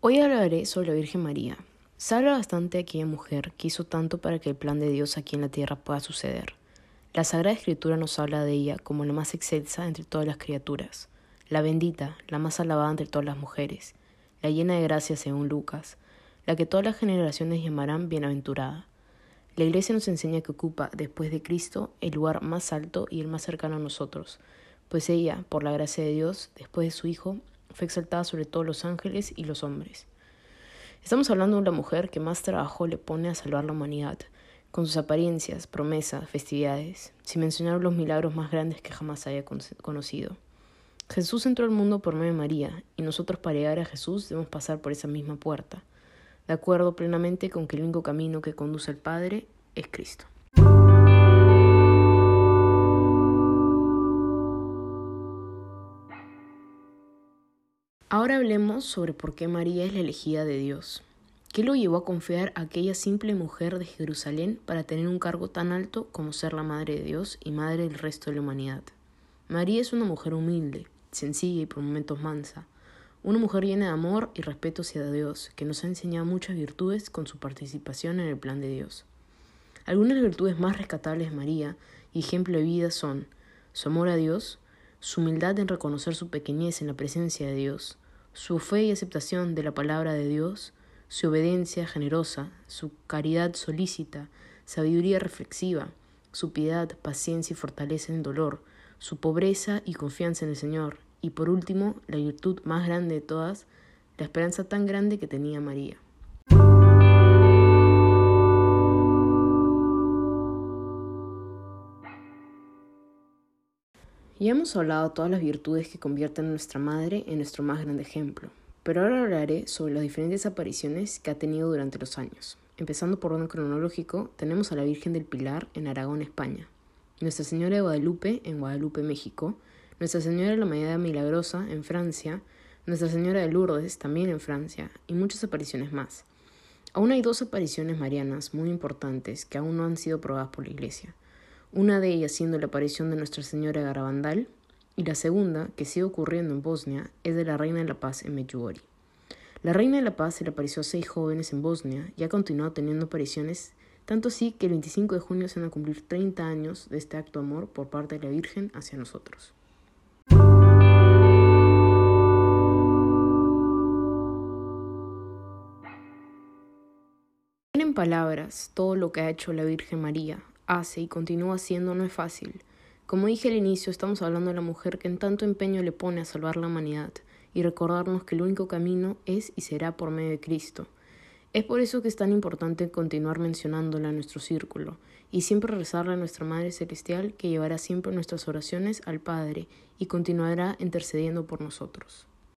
Hoy hablaré sobre la Virgen María. Se bastante de aquella mujer que hizo tanto para que el plan de Dios aquí en la tierra pueda suceder. La Sagrada Escritura nos habla de ella como la más excelsa entre todas las criaturas, la bendita, la más alabada entre todas las mujeres, la llena de gracia según Lucas, la que todas las generaciones llamarán bienaventurada. La Iglesia nos enseña que ocupa, después de Cristo, el lugar más alto y el más cercano a nosotros, pues ella, por la gracia de Dios, después de su Hijo, fue exaltada sobre todos los ángeles y los hombres. Estamos hablando de una mujer que más trabajo le pone a salvar la humanidad, con sus apariencias, promesas, festividades, sin mencionar los milagros más grandes que jamás haya conocido. Jesús entró al mundo por medio de María, y nosotros para llegar a Jesús debemos pasar por esa misma puerta, de acuerdo plenamente con que el único camino que conduce al Padre es Cristo. Ahora hablemos sobre por qué María es la elegida de Dios. ¿Qué lo llevó a confiar a aquella simple mujer de Jerusalén para tener un cargo tan alto como ser la Madre de Dios y Madre del resto de la humanidad? María es una mujer humilde, sencilla y por momentos mansa, una mujer llena de amor y respeto hacia Dios, que nos ha enseñado muchas virtudes con su participación en el plan de Dios. Algunas virtudes más rescatables de María y ejemplo de vida son su amor a Dios, su humildad en reconocer su pequeñez en la presencia de Dios, su fe y aceptación de la palabra de Dios, su obediencia generosa, su caridad solícita, sabiduría reflexiva, su piedad, paciencia y fortaleza en dolor, su pobreza y confianza en el Señor, y por último, la virtud más grande de todas, la esperanza tan grande que tenía María. Ya hemos hablado todas las virtudes que convierten a nuestra madre en nuestro más grande ejemplo, pero ahora hablaré sobre las diferentes apariciones que ha tenido durante los años. Empezando por orden cronológico, tenemos a la Virgen del Pilar en Aragón, España, Nuestra Señora de Guadalupe en Guadalupe, México, Nuestra Señora de la Medida Milagrosa en Francia, Nuestra Señora de Lourdes también en Francia, y muchas apariciones más. Aún hay dos apariciones marianas muy importantes que aún no han sido probadas por la Iglesia una de ellas siendo la aparición de Nuestra Señora Garabandal, y la segunda, que sigue ocurriendo en Bosnia, es de la Reina de la Paz en Medjugorje. La Reina de la Paz se le apareció a seis jóvenes en Bosnia y ha continuado teniendo apariciones, tanto así que el 25 de junio se van a cumplir 30 años de este acto de amor por parte de la Virgen hacia nosotros. En palabras, todo lo que ha hecho la Virgen María hace y continúa haciendo no es fácil. Como dije al inicio, estamos hablando de la mujer que en tanto empeño le pone a salvar la humanidad y recordarnos que el único camino es y será por medio de Cristo. Es por eso que es tan importante continuar mencionándola en nuestro círculo y siempre rezarle a nuestra Madre Celestial que llevará siempre nuestras oraciones al Padre y continuará intercediendo por nosotros.